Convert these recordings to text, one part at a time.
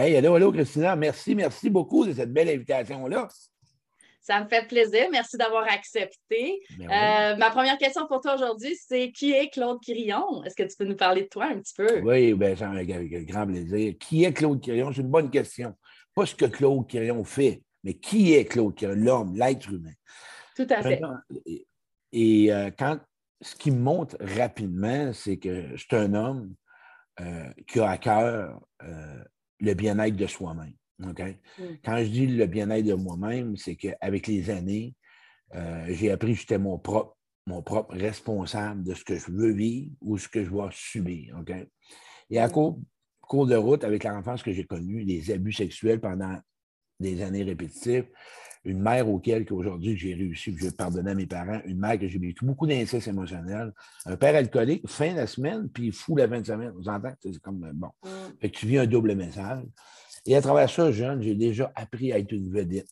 Hey, allô, allô, Christina. Merci, merci beaucoup de cette belle invitation-là. Ça me fait plaisir. Merci d'avoir accepté. Ben euh, ma première question pour toi aujourd'hui, c'est qui est Claude Quirillon? Est-ce que tu peux nous parler de toi un petit peu? Oui, bien, avec, avec grand plaisir. Qui est Claude Quirillon? C'est une bonne question. Pas ce que Claude Quirillon fait, mais qui est Claude Quirillon? L'homme, l'être humain? Tout à fait. Et, euh, quand ce qui me montre rapidement, c'est que je suis un homme euh, qui a à cœur le bien-être de soi-même. Mm. Quand je dis le bien-être de moi-même, c'est qu'avec les années, euh, j'ai appris que j'étais mon propre, mon propre responsable de ce que je veux vivre ou ce que je vais subir. Et à mm. cours, cours de route, avec l'enfance que j'ai connue, des abus sexuels pendant des années répétitives, une mère auquel aujourd'hui j'ai réussi, que je pardonner à mes parents, une mère que j'ai vécu beaucoup d'inceste émotionnel, un père alcoolique, fin de la semaine, puis fou la fin de semaine. Vous entendez? C'est comme bon. Mm. Fait que tu vis un double message. Et à travers ça, jeune, j'ai déjà appris à être une vedette.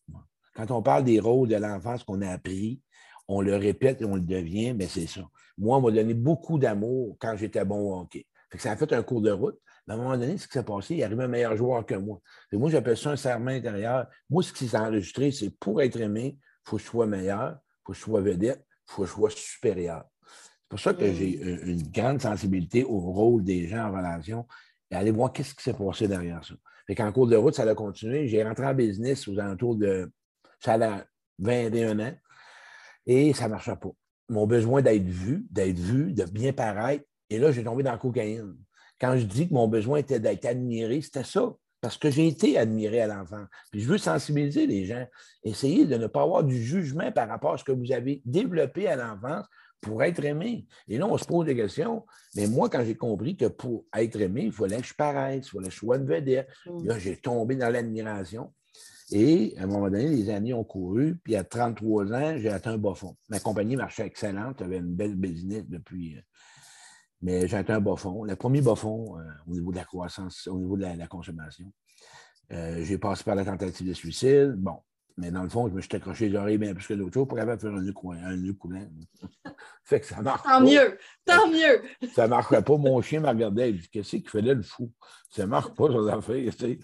Quand on parle des rôles de l'enfance qu'on a appris, on le répète et on le devient, mais c'est ça. Moi, on m'a donné beaucoup d'amour quand j'étais bon au hockey. ça a fait un cours de route. Mais à un moment donné, ce qui s'est passé, il arrive un meilleur joueur que moi. Et moi, j'appelle ça un serment intérieur. Moi, ce qui s'est enregistré, c'est pour être aimé, il faut que je sois meilleur, il faut que je sois vedette, il faut que je sois supérieur. C'est pour ça que j'ai mm. une grande sensibilité au rôle des gens en relation et aller voir qu'est-ce qui s'est passé derrière ça. Fait qu'en cours de route, ça a continué. J'ai rentré en business aux alentours de. Ça a 21 ans et ça ne marchait pas. Mon besoin d'être vu, d'être vu, de bien paraître. Et là, j'ai tombé dans la cocaïne. Quand je dis que mon besoin était d'être admiré, c'était ça. Parce que j'ai été admiré à l'enfant. Puis je veux sensibiliser les gens. Essayez de ne pas avoir du jugement par rapport à ce que vous avez développé à l'enfance pour être aimé. Et là, on se pose des questions. Mais moi, quand j'ai compris que pour être aimé, il fallait que je paraisse, il fallait que je sois une vedette. Mm. Là, j'ai tombé dans l'admiration. Et à un moment donné, les années ont couru. Puis à 33 ans, j'ai atteint un bas fond. Ma compagnie marchait excellente. J'avais une belle business depuis. Mais j'ai atteint un bas fond. Le premier bas fond euh, au niveau de la croissance, au niveau de la, consommation. Euh, j'ai passé par la tentative de suicide. Bon, mais dans le fond, je me suis accroché les oreilles bien plus que d'autres choses pour capable faire un nœud, un nœud coulant. fait que ça marche. Tant mieux, tant mieux. Ça ne marcherait pas. Mon chien m'a regardé. Il dit Qu'est-ce qu'il là, le fou? Ça ne marche pas, ça affaires. Tu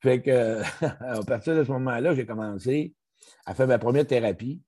Fait que, à partir de ce moment-là, j'ai commencé à faire ma première thérapie,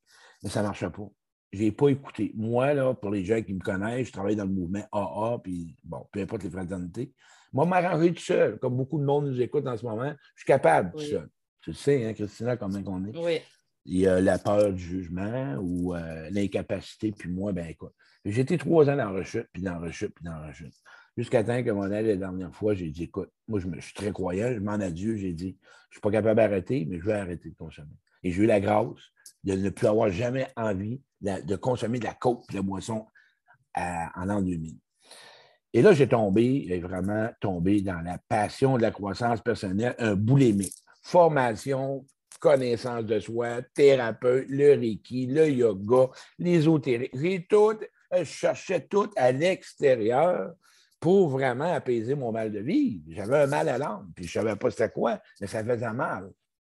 mais ça ne marchait pas. Je n'ai pas écouté. Moi, là, pour les gens qui me connaissent, je travaille dans le mouvement AA, puis bon, peu importe les fraternités. Moi, m'arranger tout seul. Comme beaucoup de monde nous écoute en ce moment, je suis capable tout seul. Tu le sais, hein, Christina, combien qu'on est. Oui. Il y a la peur du jugement ou euh, l'incapacité, puis moi, ben écoute. J'ai été trois ans dans la rechute, puis dans la rechute, puis dans la rechute. Jusqu'à temps que mon aile, la dernière fois, j'ai dit, écoute, moi, je, suis très croyant, je m'en adieu, j'ai dit, je ne suis pas capable d'arrêter, mais je vais arrêter de consommer. Et j'ai eu la grâce de ne plus avoir jamais envie de, consommer de la coke, de la boisson en l'an 2000. Et là, j'ai tombé, vraiment tombé dans la passion de la croissance personnelle, un boulémique formation, connaissance de soi, thérapeute, le Reiki, le yoga, l'ésotérie. Tout, je cherchais tout à l'extérieur pour vraiment apaiser mon mal de vie. J'avais un mal à l'âme, puis je ne savais pas c'était quoi, mais ça faisait mal.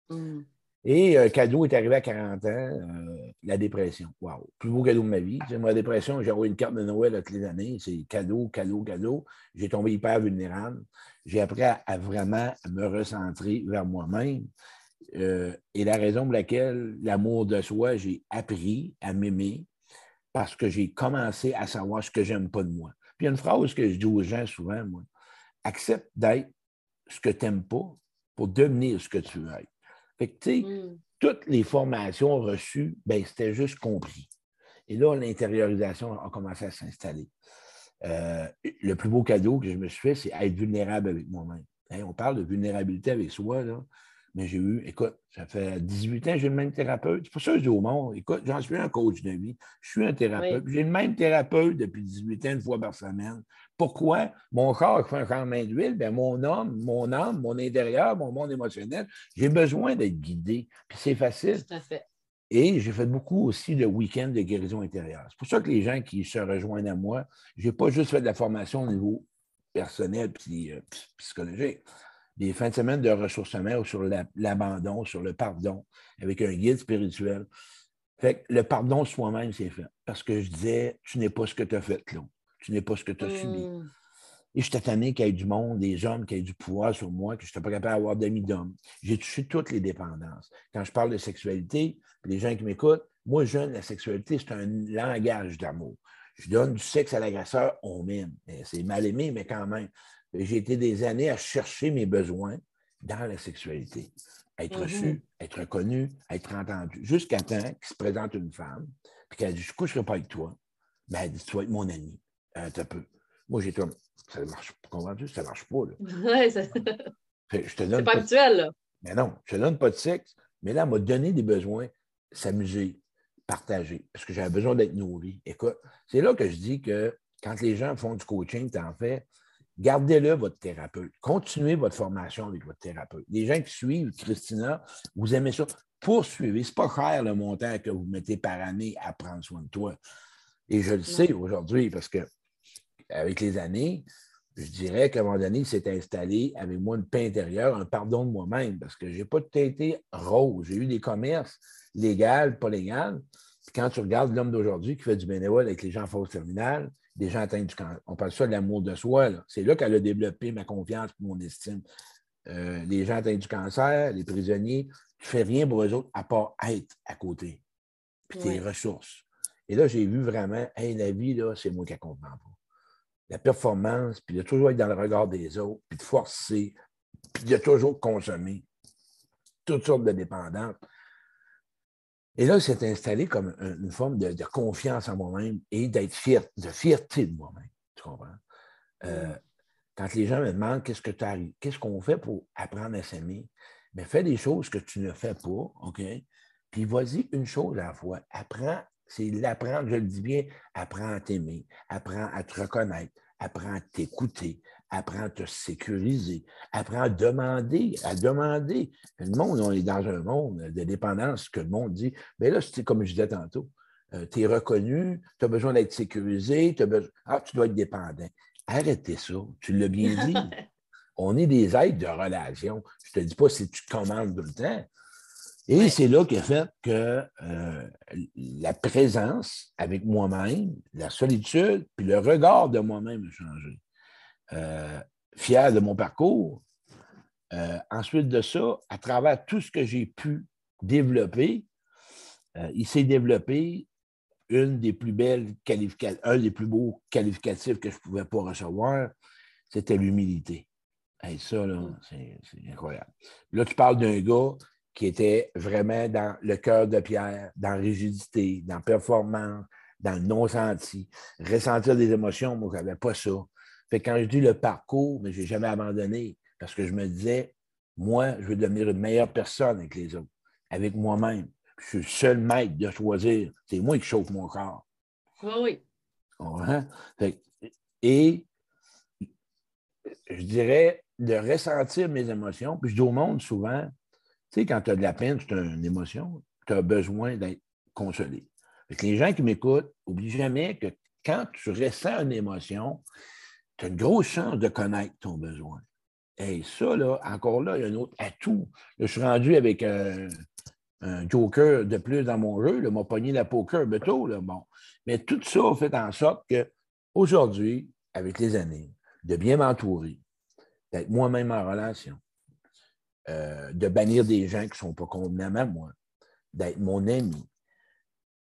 Mm. Et euh, cadeau est arrivé à 40 ans, euh, la dépression. Wow! Plus beau cadeau de ma vie. C'est ma dépression, j'ai envoyé une carte de Noël toutes les années. C'est cadeau, cadeau, cadeau. J'ai tombé hyper vulnérable. J'ai appris à, vraiment me recentrer vers moi-même. Euh, et la raison pour laquelle l'amour de soi, j'ai appris à m'aimer parce que j'ai commencé à savoir ce que j'aime pas de moi. Puis il y a une phrase que je dis aux gens souvent, moi. Accepte d'être ce que tu n'aimes pas pour devenir ce que tu veux être. Fait que, tu sais, mm. toutes les formations reçues, ben, c'était juste compris. Et là, l'intériorisation a commencé à s'installer. Euh, le plus beau cadeau que je me suis fait, c'est être vulnérable avec moi-même. Hein, on parle de vulnérabilité avec soi. Là. Mais j'ai eu, écoute, ça fait 18 ans que j'ai le même thérapeute. C'est pour ça que je dis au monde, écoute, j'en suis un coach de vie, je suis un thérapeute. J'ai le même thérapeute depuis 18 ans, une fois par semaine. Pourquoi? Mon corps fait un changement d'huile, bien, mon homme, mon âme, mon intérieur, mon monde émotionnel, j'ai besoin d'être guidé. Puis c'est facile. Tout à fait. Et j'ai fait beaucoup aussi de week-end de guérison intérieure. C'est pour ça que les gens qui se rejoignent à moi, je n'ai pas juste fait de la formation au niveau personnel et euh, psychologique. Des fins de semaine de ressourcement sur l'abandon, sur le pardon, avec un guide spirituel. Fait que le pardon soi-même, c'est fait. Parce que je disais, tu n'es pas ce que tu as fait, là. Tu n'es pas ce que tu as subi. Mmh. Et je tanné qu'il y ait du monde, des hommes qui aient du pouvoir sur moi, que je n'étais pas capable d'avoir d'amis d'hommes. J'ai touché toutes les dépendances. Quand je parle de sexualité, les gens qui m'écoutent, moi, jeune, la sexualité, c'est un langage d'amour. Je donne du sexe à l'agresseur, on m'aime. C'est mal aimé, mais quand même. J'ai été des années à chercher mes besoins dans la sexualité. Être mm-hmm. reçu, être reconnu, être entendu. Jusqu'à temps qu'il se présente une femme, puis qu'elle dit Je ne coucherai pas avec toi. Ben, elle dit Tu vas être mon ami. Un peu. Moi, j'ai comme ça marche pas. Comprends-tu? Ça marche pas. Là. ça... C'est pas actuel, là. Mais non, je te donne pas de sexe. Mais là, elle m'a donné des besoins, s'amuser, partager, parce que j'avais besoin d'être nourri. Écoute, c'est là que je dis que quand les gens font du coaching, tu en fais, gardez-le, votre thérapeute. Continuez votre formation avec votre thérapeute. Les gens qui suivent Christina, vous aimez ça, poursuivez. Ce n'est pas cher le montant que vous mettez par année à prendre soin de toi. Et je le sais aujourd'hui parce que avec les années, je dirais qu'à un moment donné, il s'est installé avec moi une paix intérieure, un pardon de moi-même, parce que je n'ai pas tout été rose. J'ai eu des commerces légaux, pas légaux. quand tu regardes l'homme d'aujourd'hui qui fait du bénévole avec les gens en fausse terminale, des gens atteints du cancer, on parle ça de l'amour de soi. C'est là, qu'elle a développé ma confiance et mon estime. Euh, les gens atteints du cancer, les prisonniers, tu ne fais rien pour eux autres à part être à côté. Puis tes ressources. Et là, j'ai vu vraiment, hey, la vie, là, c'est moi qui ne comprends pas la performance, puis de toujours être dans le regard des autres, puis de forcer, puis de toujours consommer toutes sortes de dépendances. Et là, c'est installé comme une forme de, confiance en moi-même et d'être fier, de fierté de moi-même. Tu comprends? Euh, mm. quand les gens me demandent qu'est-ce que tu qu'est-ce qu'on fait pour apprendre à s'aimer, mais fais des choses que tu ne fais pas, OK? Puis vas-y une chose à la fois. Apprends c'est l'apprendre, je le dis bien, apprends à t'aimer, apprends à te reconnaître, apprends à t'écouter, apprends à te sécuriser, apprends à demander, à demander. Le monde, on est dans un monde de dépendance que le monde dit, mais là, c'est comme je disais tantôt, euh, tu es reconnu, tu as besoin d'être sécurisé, as besoin... ah, tu dois être dépendant. Arrêtez ça, tu l'as bien dit. on est des êtres de relation. Je ne te dis pas si tu commandes tout le temps, et c'est là qu'est fait que euh, la présence avec moi-même, la solitude, puis le regard de moi-même a changé. Euh, fier de mon parcours. Euh, ensuite de ça, à travers tout ce que j'ai pu développer, il s'est développé une des plus belles qualifications, un des plus beaux qualificatifs que je ne pouvais pas recevoir, c'était l'humilité. Et ça, là, c'est incroyable. Là, tu parles d'un gars qui était vraiment dans le cœur de pierre, dans rigidité, dans performance, dans le non-senti. Ressentir des émotions, moi, je n'avais pas ça. Fait quand je dis le parcours, mais je n'ai jamais abandonné parce que je me disais, moi, je veux devenir une meilleure personne avec les autres, avec moi-même. Je suis le seul maître de choisir. C'est moi qui chauffe mon corps. Oui, oui. et je dirais de ressentir mes émotions. Puis je dis au monde souvent, tu sais, quand tu as de la peine, c'est une émotion, tu as besoin d'être consolé. les gens qui m'écoutent, n'oublie jamais que quand tu ressens une émotion, tu as une grosse chance de connaître ton besoin. Et ça, là, encore là, il y a un autre atout. je suis rendu avec un, joker de plus dans mon jeu, m'a pogné la poker. Là, bon. Mais tout ça fait en sorte que aujourd'hui, avec les années, de bien m'entourer, d'être moi-même en relation, euh, de bannir des gens qui ne sont pas convenables à moi, d'être mon ami.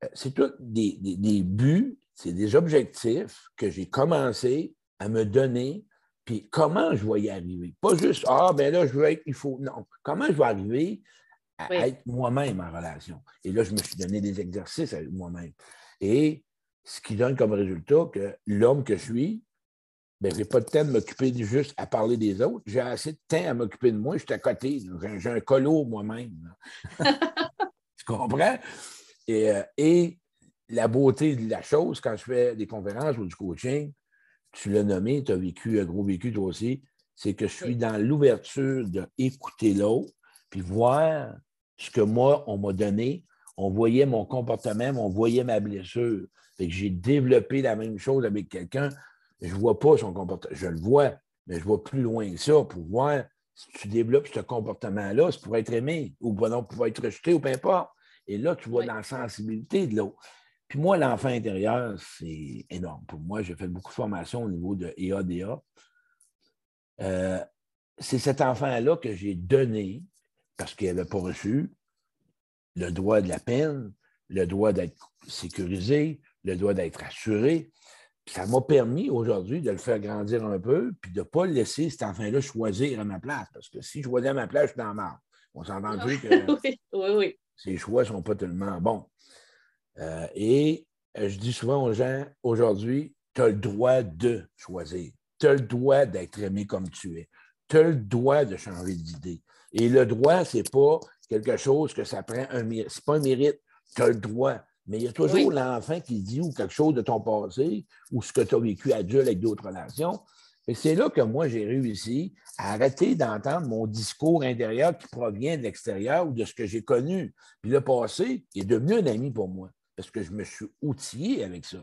Euh, c'est tout des, buts, c'est des objectifs que j'ai commencé à me donner, puis comment je vais y arriver? Pas juste, ah, ben là, je veux être, il faut. Non, comment je vais arriver à être moi-même en relation? Et là, je me suis donné des exercices avec moi-même. Et ce qui donne comme résultat que l'homme que je suis, ben, je n'ai pas de temps de m'occuper juste à parler des autres. J'ai assez de temps à m'occuper de moi. Je suis à côté. J'ai un colo moi-même. tu comprends? Et, euh, et, la beauté de la chose, quand je fais des conférences ou du coaching, tu l'as nommé, tu as vécu un gros vécu toi aussi, c'est que je suis dans l'ouverture d'écouter l'autre, puis voir ce que moi, on m'a donné. On voyait mon comportement, on voyait ma blessure. Fait que j'ai développé la même chose avec quelqu'un je ne vois pas son comportement. Je le vois, mais je vois plus loin que ça pour voir si tu développes ce comportement-là, c'est pour être aimé ou non, pour être rejeté ou peu importe. Et là, tu vois dans la sensibilité de l'autre. Puis moi, l'enfant intérieur, c'est énorme. Pour moi, j'ai fait beaucoup de formations au niveau de EADA. Euh, c'est cet enfant-là que j'ai donné, parce qu'il n'avait pas reçu, le droit de la peine, le droit d'être sécurisé, le droit d'être assuré ça m'a permis aujourd'hui de le faire grandir un peu, puis de ne pas laisser cet enfant-là choisir à ma place. Parce que si je choisis à ma place, je suis dans la On s'entend plus que oui, oui, oui. ces choix ne sont pas tellement bons. Euh, et euh, je dis souvent aux gens, aujourd'hui, tu as le droit de choisir. Tu as le droit d'être aimé comme tu es. Tu as le droit de changer d'idée. Et le droit, ce n'est pas quelque chose que ça prend un mérite. Ce n'est pas un mérite. Tu as le droit. Mais il y a toujours l'enfant qui dit ou quelque chose de ton passé ou ce que tu as vécu adulte avec d'autres relations. Et c'est là que moi, j'ai réussi à arrêter d'entendre mon discours intérieur qui provient de l'extérieur ou de ce que j'ai connu. Puis le passé est devenu un ami pour moi parce que je me suis outillé avec ça.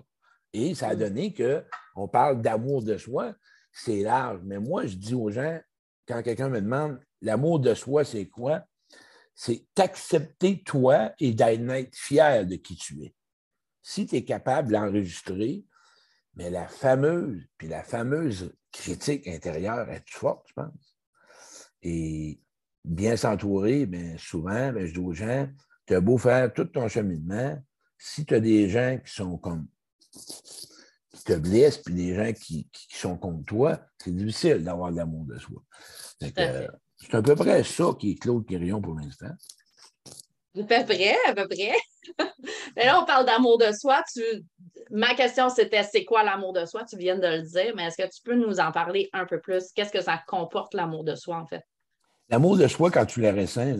Et ça a mm. donné qu'on parle d'amour de soi, c'est large. Mais moi, je dis aux gens, quand quelqu'un me demande l'amour de soi, c'est quoi? C'est t'accepter toi et d'être fier de qui tu es. Si tu es capable d'enregistrer, mais la fameuse, puis la fameuse critique intérieure est forte, je pense. Et bien s'entourer, bien souvent, bien, je dis aux gens, tu as beau faire tout ton cheminement, si tu as des gens qui sont comme qui te blessent, puis des gens qui, sont contre toi, c'est difficile d'avoir l'amour de soi. C'est à peu près ça qui est Claude Quirion pour l'instant. À peu près, à peu près. mais là, on parle d'amour de soi. Ma question, c'était c'est quoi l'amour de soi? Tu viens de le dire, mais est-ce que tu peux nous en parler un peu plus? Qu'est-ce que ça comporte, l'amour de soi, en fait? L'amour de soi, quand tu la ressens,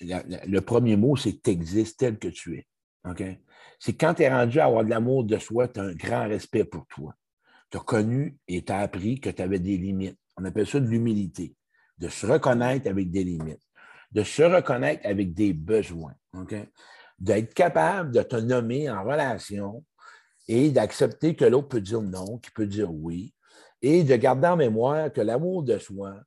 le premier mot, c'est que tu existes tel que tu es. OK? C'est quand tu es rendu à avoir de l'amour de soi, tu as un grand respect pour toi. Tu as connu et tu as appris que tu avais des limites. On appelle ça de l'humilité de se reconnaître avec des limites, de se reconnaître avec des besoins, d'être capable de te nommer en relation et d'accepter que l'autre peut dire non, qu'il peut dire oui, et de garder en mémoire que l'amour de soi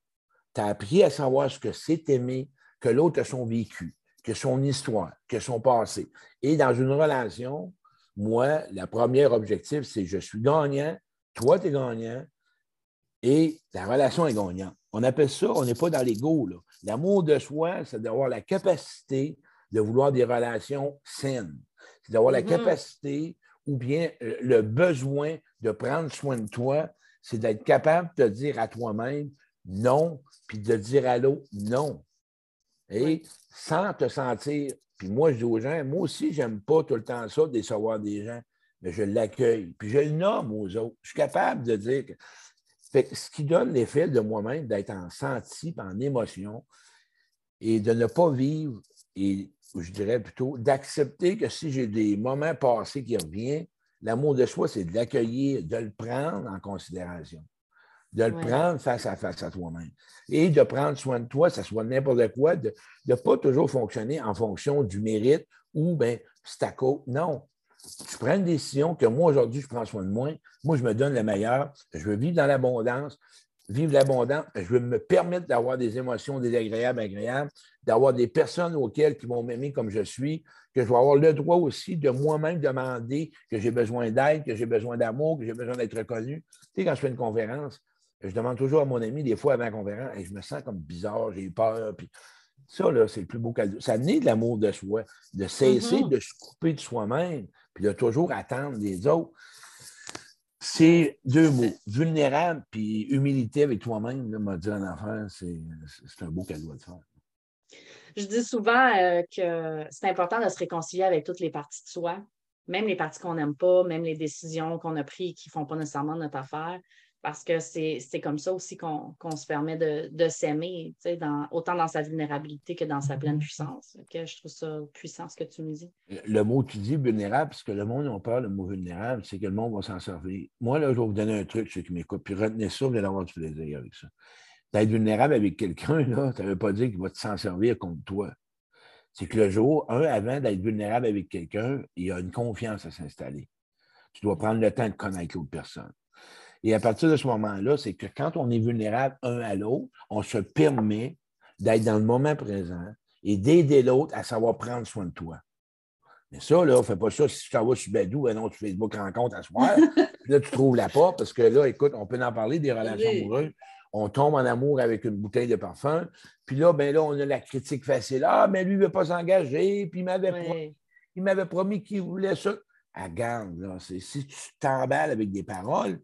t'a appris à savoir ce que c'est aimer, que l'autre a son vécu, que son histoire, que son passé. Et dans une relation, moi, le premier objectif, c'est je suis gagnant, toi, tu es gagnant, et la relation est gagnante. On appelle ça, on n'est pas dans l'ego. L'amour de soi, c'est d'avoir la capacité de vouloir des relations saines. C'est d'avoir la mm-hmm. capacité ou bien euh, le besoin de prendre soin de toi, c'est d'être capable de te dire à toi-même non, puis de dire à l'autre non. Et sans te sentir, puis moi je dis aux gens, moi aussi, j'aime pas tout le temps ça, décevoir des gens, mais je l'accueille, puis je le nomme aux autres. Je suis capable de dire que ce qui donne l'effet de moi-même d'être en senti, en émotion, et de ne pas vivre, et je dirais plutôt d'accepter que si j'ai des moments passés qui reviennent, l'amour de soi, c'est de l'accueillir, de le prendre en considération, de le prendre face à face à toi-même. Et de prendre soin de toi, ça soit n'importe quoi, de ne pas toujours fonctionner en fonction du mérite ou bien c'est à cause. Non, tu prends une décision que moi, aujourd'hui, je prends soin de moi. Moi, je me donne le meilleur. Je veux vivre dans l'abondance. Vivre l'abondance, je veux me permettre d'avoir des émotions désagréables, agréables, d'avoir des personnes auxquelles qui vont m'aimer comme je suis, que je vais avoir le droit aussi de moi-même demander que j'ai besoin d'aide, que j'ai besoin d'amour, que j'ai besoin d'être reconnu. Tu sais, quand je fais une conférence, je demande toujours à mon ami, des fois avant la conférence, et je me sens comme bizarre, j'ai peur. Puis ça, là, c'est le plus beau cadeau. Ça naît de l'amour de soi, de cesser mm-hmm. de se couper de soi-même, puis de toujours attendre les autres. C'est deux mots, vulnérable puis humilité avec toi-même, m'a dit un enfant, c'est un beau cadeau te faire. Je dis souvent euh, que c'est important de se réconcilier avec toutes les parties de soi, même les parties qu'on n'aime pas, même les décisions qu'on a prises qui ne font pas nécessairement notre affaire. Parce que c'est comme ça aussi qu'on se permet de, de s'aimer, autant dans sa vulnérabilité que dans sa pleine puissance. je trouve ça puissant ce que tu me dis. Le mot tu dis vulnérable, parce que le monde a peur, le mot vulnérable, c'est que le monde va s'en servir. Moi, là, je vais vous donner un truc, ceux qui m'écoutent, puis retenez ça, vous allez avoir du plaisir avec ça. D'être vulnérable avec quelqu'un, là, ça ne veut pas dire qu'il va s'en servir contre toi. C'est que le jour, un, avant d'être vulnérable avec quelqu'un, il y a une confiance à s'installer. Tu dois prendre le temps de connaître l'autre personne. Et à partir de ce moment-là, c'est que quand on est vulnérable un à l'autre, on se permet d'être dans le moment présent et d'aider l'autre à savoir prendre soin de toi. Mais ça, là, fais pas ça si tu t'en vas sur Badou, ben non, tu Facebook rencontre à soir. là, tu trouves la pas parce que là, écoute, on peut en parler des relations amoureuses. On tombe en amour avec une bouteille de parfum. Puis là, ben là, on a la critique facile. Ah, mais lui, il ne veut pas s'engager. Puis il m'avait promis, il m'avait promis qu'il voulait ça. Ah, garde, là, si tu t'emballes avec des paroles,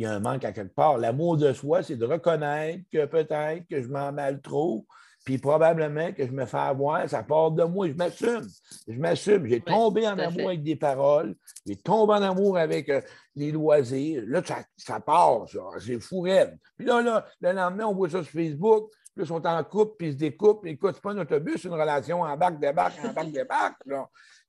il y a un manque à quelque part. L'amour de soi, c'est de reconnaître que peut-être que je m'en mal trop, puis probablement que je me fais avoir, ça part de moi. Je m'assume. Je m'assume. J'ai tombé en amour avec des paroles. J'ai tombé en amour avec euh, les loisirs. Là, ça, ça part, ça. C'est fou Puis là, là, le lendemain, on voit ça sur Facebook. Puis ils sont en couple, puis ils se découpent. Écoute, c'est pas un autobus, une relation en bac, débarque, en bac, débarque.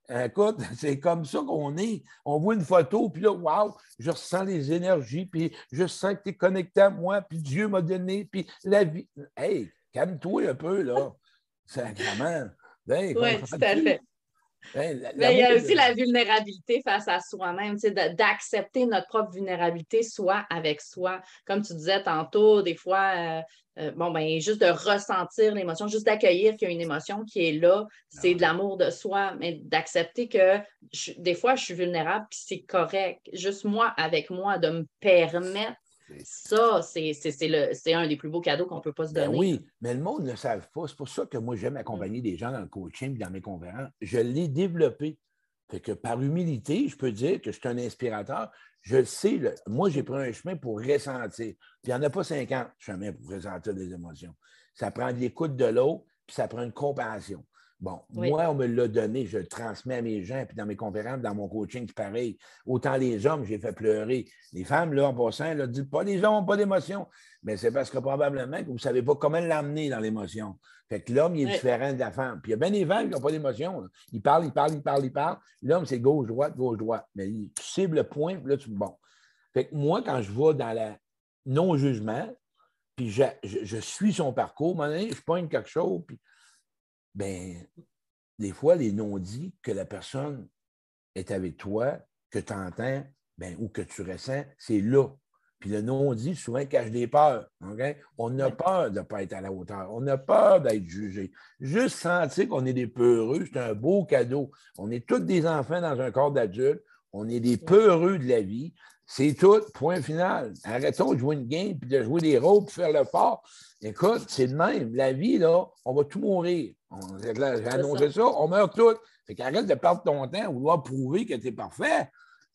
Écoute, c'est comme ça qu'on est. On voit une photo, puis là, waouh, je ressens les énergies, puis je sens que tu es connecté à moi, puis Dieu m'a donné, puis la vie. Hey, calme-toi un peu, là. Sacrement. Ben, oui, tout à fait. Mais il y a aussi la vulnérabilité face à soi-même, d'accepter notre propre vulnérabilité, soit avec soi. Comme tu disais tantôt, des fois, euh, euh, bon, ben, juste de ressentir l'émotion, juste d'accueillir qu'il y a une émotion qui est là, c'est de l'amour de soi, mais d'accepter que des fois, je suis vulnérable, puis c'est correct. Juste moi, avec moi, de me permettre ça, c'est un des plus beaux cadeaux qu'on ne peut pas se ben donner. oui, mais le monde ne le savent pas. C'est pour ça que moi, j'aime accompagner mm. des gens dans le coaching dans mes conférences. Je l'ai développé. Fait que par humilité, je peux dire que je suis un inspirateur. Je sais, moi, j'ai pris un chemin pour ressentir. Puis il n'y en a pas 50 chemins pour ressentir des émotions. Ça prend de l'écoute de l'autre, puis ça prend une compassion. Bon, moi, on me l'a donné, je le transmets à mes gens, puis dans mes conférences, dans mon coaching, c'est pareil. Autant les hommes, j'ai fait pleurer. Les femmes, là, en passant, là, dites pas les hommes n'ont pas d'émotion. Mais c'est parce que probablement que vous ne savez pas comment l'amener dans l'émotion. Fait que l'homme, il est différent de la femme. Puis il y a bien des femmes qui n'ont pas d'émotion. Ils parlent, ils parlent, ils parlent, ils parlent. L'homme, c'est gauche-droite, gauche-droite. Mais tu cibles le point, puis là, tu. Bon. Fait que moi, quand je vais dans le non-jugement, puis je, je, suis son parcours, à un moment donné, je pogne quelque chose, puis ben, des fois, les non-dits que la personne est avec toi, que tu entends ben, ou que tu ressens, c'est là. Puis le non-dit, souvent, cache des peurs. On a peur de ne pas être à la hauteur. On a peur d'être jugé. Juste sentir qu'on est des peureux, c'est un beau cadeau. On est tous des enfants dans un corps d'adulte. On est des peureux de la vie. C'est tout, point final. Arrêtons de jouer une game, puis de jouer des rôles, puis faire le fort. Écoute, c'est le même. La vie, là, on va tout mourir. J'ai annoncé ça. on meurt tous. Fait qu'arrête de perdre ton temps ou vouloir prouver que tu es parfait.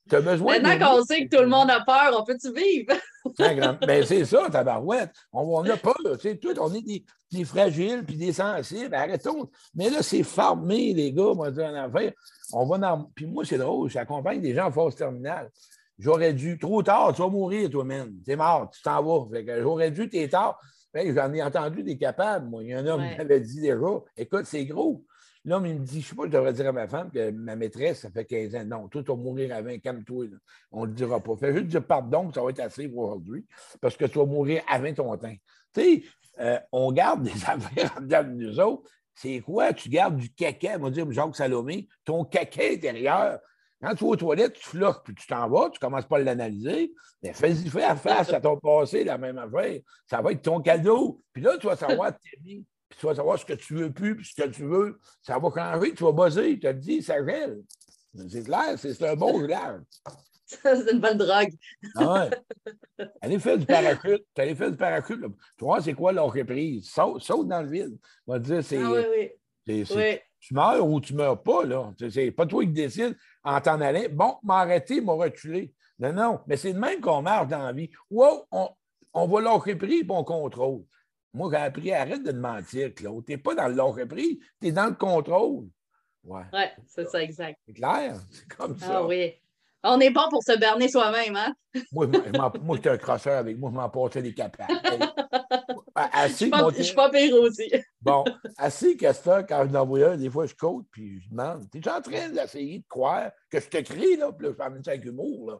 Tu as besoin Maintenant qu'on sait que tout le monde a peur, on peut-tu vivre? ben, c'est ça, ta barouette. On, n'a pas, c'est tout. On est des, fragiles puis des sensibles. Arrêtons. Mais là, c'est formé, les gars, moi, dire en affaire. On va dans... Puis moi, c'est drôle, j'accompagne des gens en phase terminale. J'aurais dû, trop tard, tu vas mourir toi-même. T'es mort, tu t'en vas. j'aurais dû, t'es tard. Ben, j'en ai entendu des capables. Moi, il y a un homme qui m'avait dit déjà Écoute, c'est gros. L'homme, il me dit Je ne sais pas, je devrais dire à ma femme que ma maîtresse, ça fait 15 ans. Non, toi, tu vas mourir à 20, calme-toi. On ne le dira pas. Fais juste dire pardon, ça va être assez pour aujourd'hui, parce que tu vas mourir à 20 ton temps. Tu sais, euh, on garde des affaires en dedans de nous autres. C'est quoi? Tu gardes du caca, on va dire Jacques Salomé, ton caca intérieur. Quand tu vas aux toilettes, tu flottes, puis tu t'en vas, tu ne commences pas à l'analyser. Mais fais-y faire face à ton passé, la même affaire. Ça va être ton cadeau. Puis là, tu vas savoir t'aimer, puis tu vas savoir ce que tu veux plus, puis ce que tu veux. Ça va changer, tu vas buzzer, tu te dis, ça gèle. C'est clair, c'est un bon gelage. c'est une bonne drogue. ah ouais. Allez faire du parachute. Allez faire du parachute. Tu vois, c'est quoi leur reprise? Saute, saute dans le vide. On va dire, c'est. Ah oui, oui tu meurs ou tu ne meurs pas, là. C'est pas toi qui décides en t'en allant. Bon, m'arrêter, m'a reculé. Non, non. Mais c'est de même qu'on marche dans la vie. Wow, on, on va l'autre pris et on contrôle. Moi, j'ai appris, arrête de te mentir, Claude. Tu n'es pas dans l'autre pris, tu es dans le contrôle. Ouais, ouais c'est ça, exact. C'est clair, c'est comme ça. Ah oui. On est bon pour se berner soi-même, hein? moi, moi, j'étais un crosseur avec moi, je m'en portais des capables. assez, je suis pas, pire aussi. bon, assez que ça, quand je l'envoie des fois, je cote, puis je demande T'es en train d'essayer de croire que je te crie, là, puis là, je parle ça avec humour, là.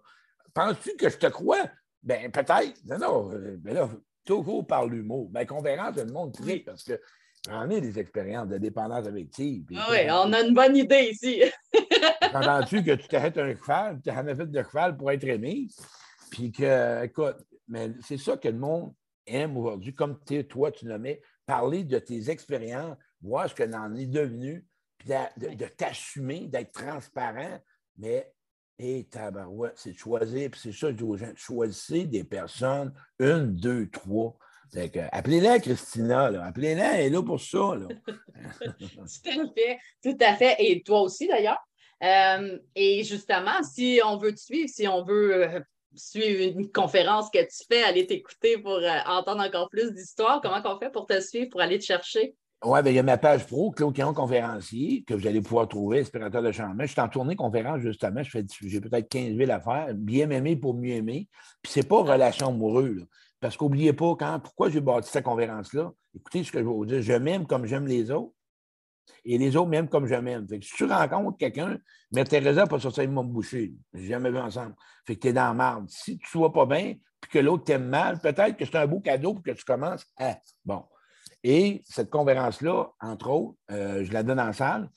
Penses-tu que je te crois? Ben, peut-être. Non, non, euh, ben là, toujours par l'humour. Ben, conférence, le monde crie parce que j'en ai des expériences de dépendance affective. Ah oui, on a une bonne idée ici. Entends-tu que tu t'arrêtes un cheval, tu as fait de cheval pour être aimé? Puis que, écoute, mais c'est ça que le monde aime aujourd'hui, comme toi, tu nommais, parler de tes expériences, voir ce que en est devenu, puis de, t'assumer, d'être transparent, mais et tabarouette, c'est de choisir, puis c'est ça je dis aux gens, choisissez des personnes, une, deux, trois. Appelez-la Christina, appelez-la, elle est là pour ça. tout à fait, tout à fait. Et toi aussi d'ailleurs. Euh, et justement, si on veut te suivre, si on veut euh, suivre une conférence que tu fais, aller t'écouter pour euh, entendre encore plus d'histoires, comment on fait pour te suivre, pour aller te chercher? Oui, bien, il y a ma page pro, Claude Conférencier, que vous allez pouvoir trouver, Inspirateur de changement. Je suis en tournée conférence, justement. J'ai peut-être 15 villes à faire. Bien aimer pour mieux aimer. Puis, c'est pas relation amoureuse. Parce qu'oubliez pas, quand, pourquoi j'ai bâti cette conférence-là? Écoutez ce que je vais vous dire. Je m'aime comme j'aime les autres et les autres m'aiment comme je m'aime. si tu rencontres quelqu'un, mais Teresa pas sortir de mon boucher. J'ai jamais vu ensemble. Fait que tu es dans la marde. Si tu ne sois pas bien, puis que l'autre t'aime mal, peut-être que c'est un beau cadeau pour que tu commences à. Bon. Et cette conférence-là, entre autres, euh, je la donne en salle.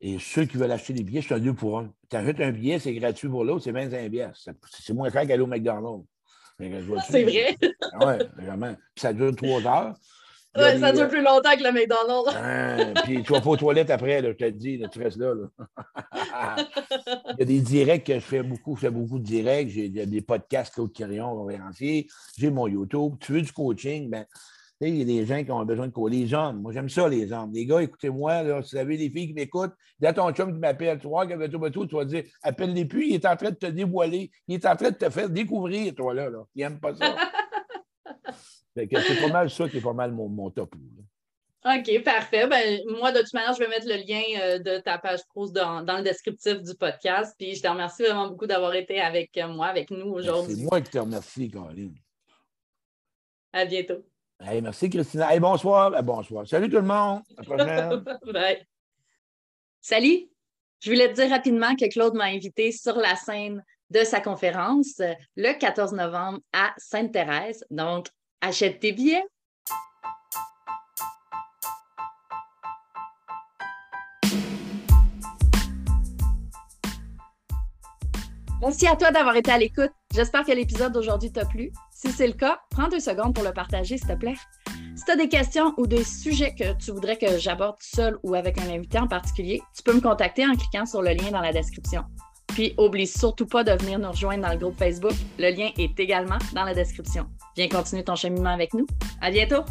Et ceux qui veulent acheter des billets, c'est un deux pour un. Tu achètes un billet, c'est gratuit pour l'autre, c'est 25 billets. C'est moins cher qu'aller au McDonald's. C'est vrai. oui, vraiment. Puis ça dure trois heures. Ouais, ça dure plus longtemps que le McDonald's. Hein, puis tu vas pas aux toilettes après, je te le dis, tu restes là. il y a des directs que je fais beaucoup, je fais beaucoup de directs. J'ai des podcasts Claude Quirion, conférencier. J'ai mon YouTube. Tu veux du coaching, ben, il y a des gens qui ont besoin de coacher. Les hommes, moi j'aime ça, les hommes. Les gars, écoutez-moi, si vous avez des filles qui m'écoutent, il y a ton chum qui m'appelle, tu vois, tout, tout, tu vas dire, appelle-les plus, il est en train de te dévoiler, il est en train de te faire découvrir, toi, là. là. Il n'aime pas ça. C'est pas mal ça qui est pas mal mon, mon top. OK, parfait. Ben, moi, de toute manière, je vais mettre le lien euh, de ta page pro dans, le descriptif du podcast. Puis je te remercie vraiment beaucoup d'avoir été avec euh, moi, avec nous aujourd'hui. C'est moi qui te remercie, Caroline. À bientôt. merci, Christina. bonsoir. Ben, bonsoir. Salut tout le monde. À la prochaine. Bye. Salut. Je voulais te dire rapidement que Claude m'a invité sur la scène de sa conférence euh, le 14 novembre à Sainte-Thérèse. Donc, Achète tes billets. Merci à toi d'avoir été à l'écoute. J'espère que l'épisode d'aujourd'hui t'a plu. Si c'est le cas, prends deux secondes pour le partager, s'il te plaît. Si tu as des questions ou des sujets que tu voudrais que j'aborde seul ou avec un invité en particulier, tu peux me contacter en cliquant sur le lien dans la description. Puis, oublie surtout pas de venir nous rejoindre dans le groupe Facebook. Le lien est également dans la description. Viens continuer ton cheminement avec nous. À bientôt!